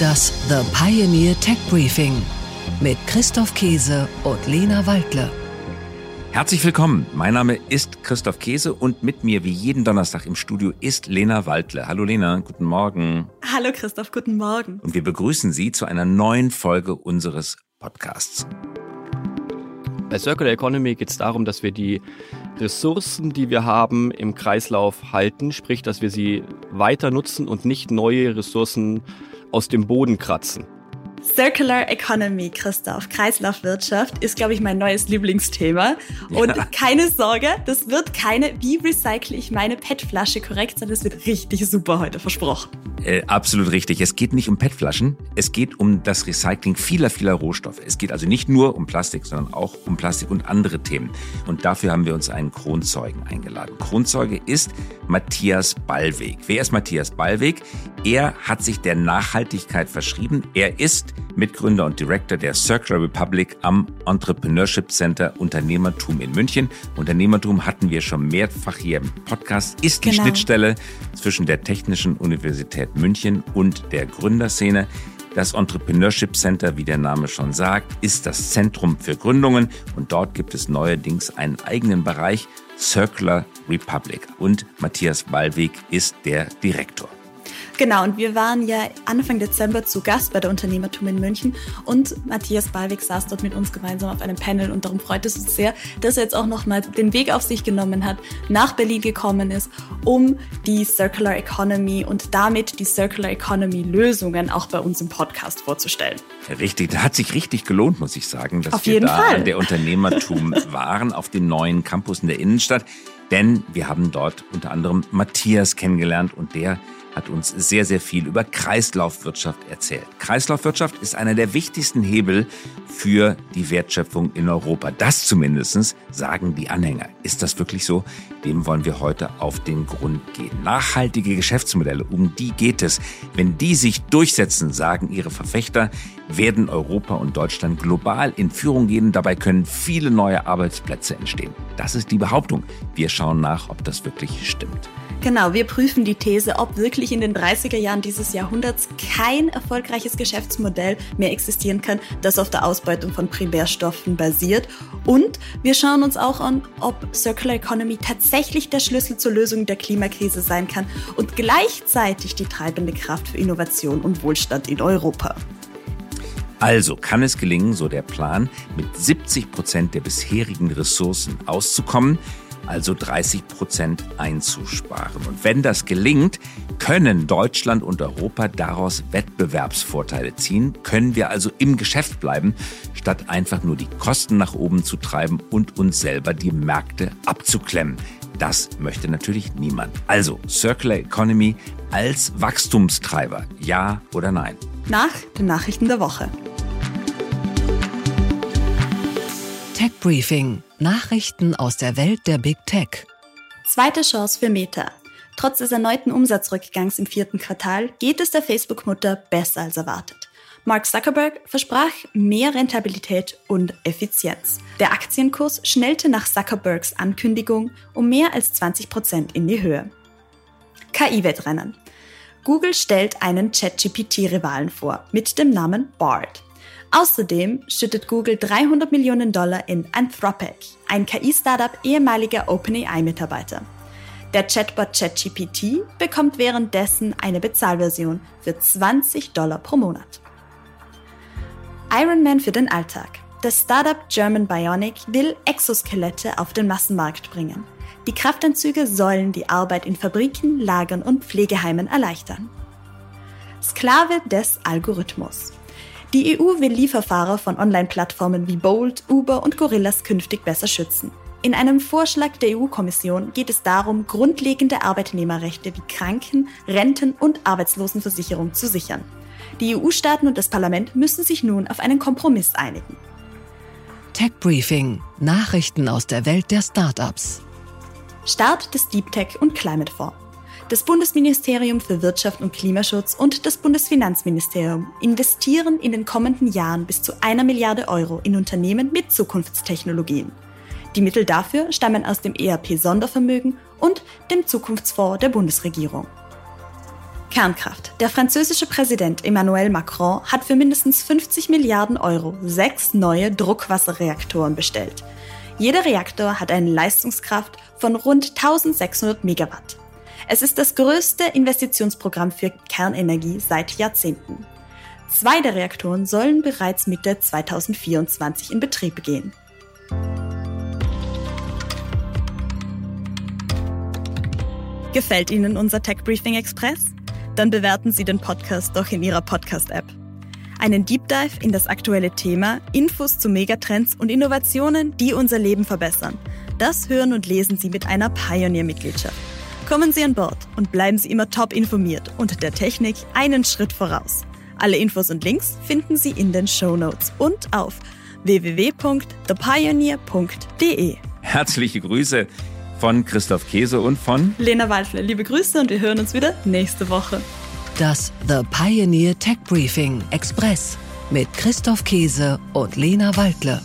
Das The Pioneer Tech Briefing mit Christoph Käse und Lena Waldle. Herzlich willkommen. Mein Name ist Christoph Käse und mit mir wie jeden Donnerstag im Studio ist Lena Waldle. Hallo Lena, guten Morgen. Hallo Christoph, guten Morgen. Und wir begrüßen Sie zu einer neuen Folge unseres Podcasts. Bei Circular Economy geht es darum, dass wir die Ressourcen, die wir haben, im Kreislauf halten, sprich, dass wir sie weiter nutzen und nicht neue Ressourcen aus dem Boden kratzen. Circular Economy, Christoph, Kreislaufwirtschaft ist, glaube ich, mein neues Lieblingsthema. Und ja. keine Sorge, das wird keine, wie recycle ich meine PET-Flasche korrekt, sondern es wird richtig super heute versprochen. Äh, absolut richtig. Es geht nicht um PET-Flaschen, es geht um das Recycling vieler, vieler Rohstoffe. Es geht also nicht nur um Plastik, sondern auch um Plastik und andere Themen. Und dafür haben wir uns einen Kronzeugen eingeladen. Kronzeuge ist Matthias Ballweg. Wer ist Matthias Ballweg? Er hat sich der Nachhaltigkeit verschrieben. Er ist Mitgründer und Director der Circular Republic am Entrepreneurship Center Unternehmertum in München. Unternehmertum hatten wir schon mehrfach hier im Podcast, ist die genau. Schnittstelle zwischen der Technischen Universität München und der Gründerszene. Das Entrepreneurship Center, wie der Name schon sagt, ist das Zentrum für Gründungen und dort gibt es neuerdings einen eigenen Bereich Circular Republic und Matthias Ballweg ist der Direktor. Genau, und wir waren ja Anfang Dezember zu Gast bei der Unternehmertum in München und Matthias Ballweg saß dort mit uns gemeinsam auf einem Panel und darum freut es uns sehr, dass er jetzt auch nochmal den Weg auf sich genommen hat, nach Berlin gekommen ist, um die Circular Economy und damit die Circular Economy Lösungen auch bei uns im Podcast vorzustellen. Richtig, da hat sich richtig gelohnt, muss ich sagen, dass auf wir da Fall. an der Unternehmertum waren, auf dem neuen Campus in der Innenstadt. Denn wir haben dort unter anderem Matthias kennengelernt und der hat uns sehr, sehr viel über Kreislaufwirtschaft erzählt. Kreislaufwirtschaft ist einer der wichtigsten Hebel für die Wertschöpfung in Europa. Das zumindest sagen die Anhänger. Ist das wirklich so? Dem wollen wir heute auf den Grund gehen. Nachhaltige Geschäftsmodelle, um die geht es. Wenn die sich durchsetzen, sagen ihre Verfechter, werden Europa und Deutschland global in Führung gehen. Dabei können viele neue Arbeitsplätze entstehen. Das ist die Behauptung. Wir schauen nach, ob das wirklich stimmt. Genau, wir prüfen die These, ob wirklich in den 30er Jahren dieses Jahrhunderts kein erfolgreiches Geschäftsmodell mehr existieren kann, das auf der Ausbeutung von Primärstoffen basiert. Und wir schauen uns auch an, ob Circular Economy tatsächlich der Schlüssel zur Lösung der Klimakrise sein kann und gleichzeitig die treibende Kraft für Innovation und Wohlstand in Europa. Also kann es gelingen, so der Plan, mit 70 Prozent der bisherigen Ressourcen auszukommen, also 30 Prozent einzusparen. Und wenn das gelingt, können Deutschland und Europa daraus Wettbewerbsvorteile ziehen, können wir also im Geschäft bleiben, statt einfach nur die Kosten nach oben zu treiben und uns selber die Märkte abzuklemmen. Das möchte natürlich niemand. Also Circular Economy als Wachstumstreiber, ja oder nein? Nach den Nachrichten der Woche. Tech Briefing. Nachrichten aus der Welt der Big Tech. Zweite Chance für Meta. Trotz des erneuten Umsatzrückgangs im vierten Quartal geht es der Facebook-Mutter besser als erwartet. Mark Zuckerberg versprach mehr Rentabilität und Effizienz. Der Aktienkurs schnellte nach Zuckerbergs Ankündigung um mehr als 20 Prozent in die Höhe. KI-Wettrennen. Google stellt einen ChatGPT-Rivalen vor mit dem Namen Bard. Außerdem schüttet Google 300 Millionen Dollar in Anthropic, ein KI-Startup ehemaliger OpenAI-Mitarbeiter. Der Chatbot ChatGPT bekommt währenddessen eine Bezahlversion für 20 Dollar pro Monat. Ironman für den Alltag. Das Startup German Bionic will Exoskelette auf den Massenmarkt bringen. Die Kraftanzüge sollen die Arbeit in Fabriken, Lagern und Pflegeheimen erleichtern. Sklave des Algorithmus. Die EU will Lieferfahrer von Online-Plattformen wie Bolt, Uber und Gorillas künftig besser schützen. In einem Vorschlag der EU-Kommission geht es darum, grundlegende Arbeitnehmerrechte wie Kranken-, Renten- und Arbeitslosenversicherung zu sichern. Die EU-Staaten und das Parlament müssen sich nun auf einen Kompromiss einigen. Tech Briefing: Nachrichten aus der Welt der Startups. Start des Deep Tech und Climate Fonds. Das Bundesministerium für Wirtschaft und Klimaschutz und das Bundesfinanzministerium investieren in den kommenden Jahren bis zu einer Milliarde Euro in Unternehmen mit Zukunftstechnologien. Die Mittel dafür stammen aus dem ERP Sondervermögen und dem Zukunftsfonds der Bundesregierung. Kernkraft. Der französische Präsident Emmanuel Macron hat für mindestens 50 Milliarden Euro sechs neue Druckwasserreaktoren bestellt. Jeder Reaktor hat eine Leistungskraft von rund 1600 Megawatt. Es ist das größte Investitionsprogramm für Kernenergie seit Jahrzehnten. Zwei der Reaktoren sollen bereits Mitte 2024 in Betrieb gehen. Gefällt Ihnen unser Tech Briefing Express? Dann bewerten Sie den Podcast doch in Ihrer Podcast-App. Einen Deep Dive in das aktuelle Thema, Infos zu Megatrends und Innovationen, die unser Leben verbessern. Das hören und lesen Sie mit einer Pioneer-Mitgliedschaft. Kommen Sie an Bord und bleiben Sie immer top informiert und der Technik einen Schritt voraus. Alle Infos und Links finden Sie in den Show Notes und auf www.thepioneer.de. Herzliche Grüße von Christoph Käse und von Lena Waldle. Liebe Grüße und wir hören uns wieder nächste Woche. Das The Pioneer Tech Briefing Express mit Christoph Käse und Lena Waldle.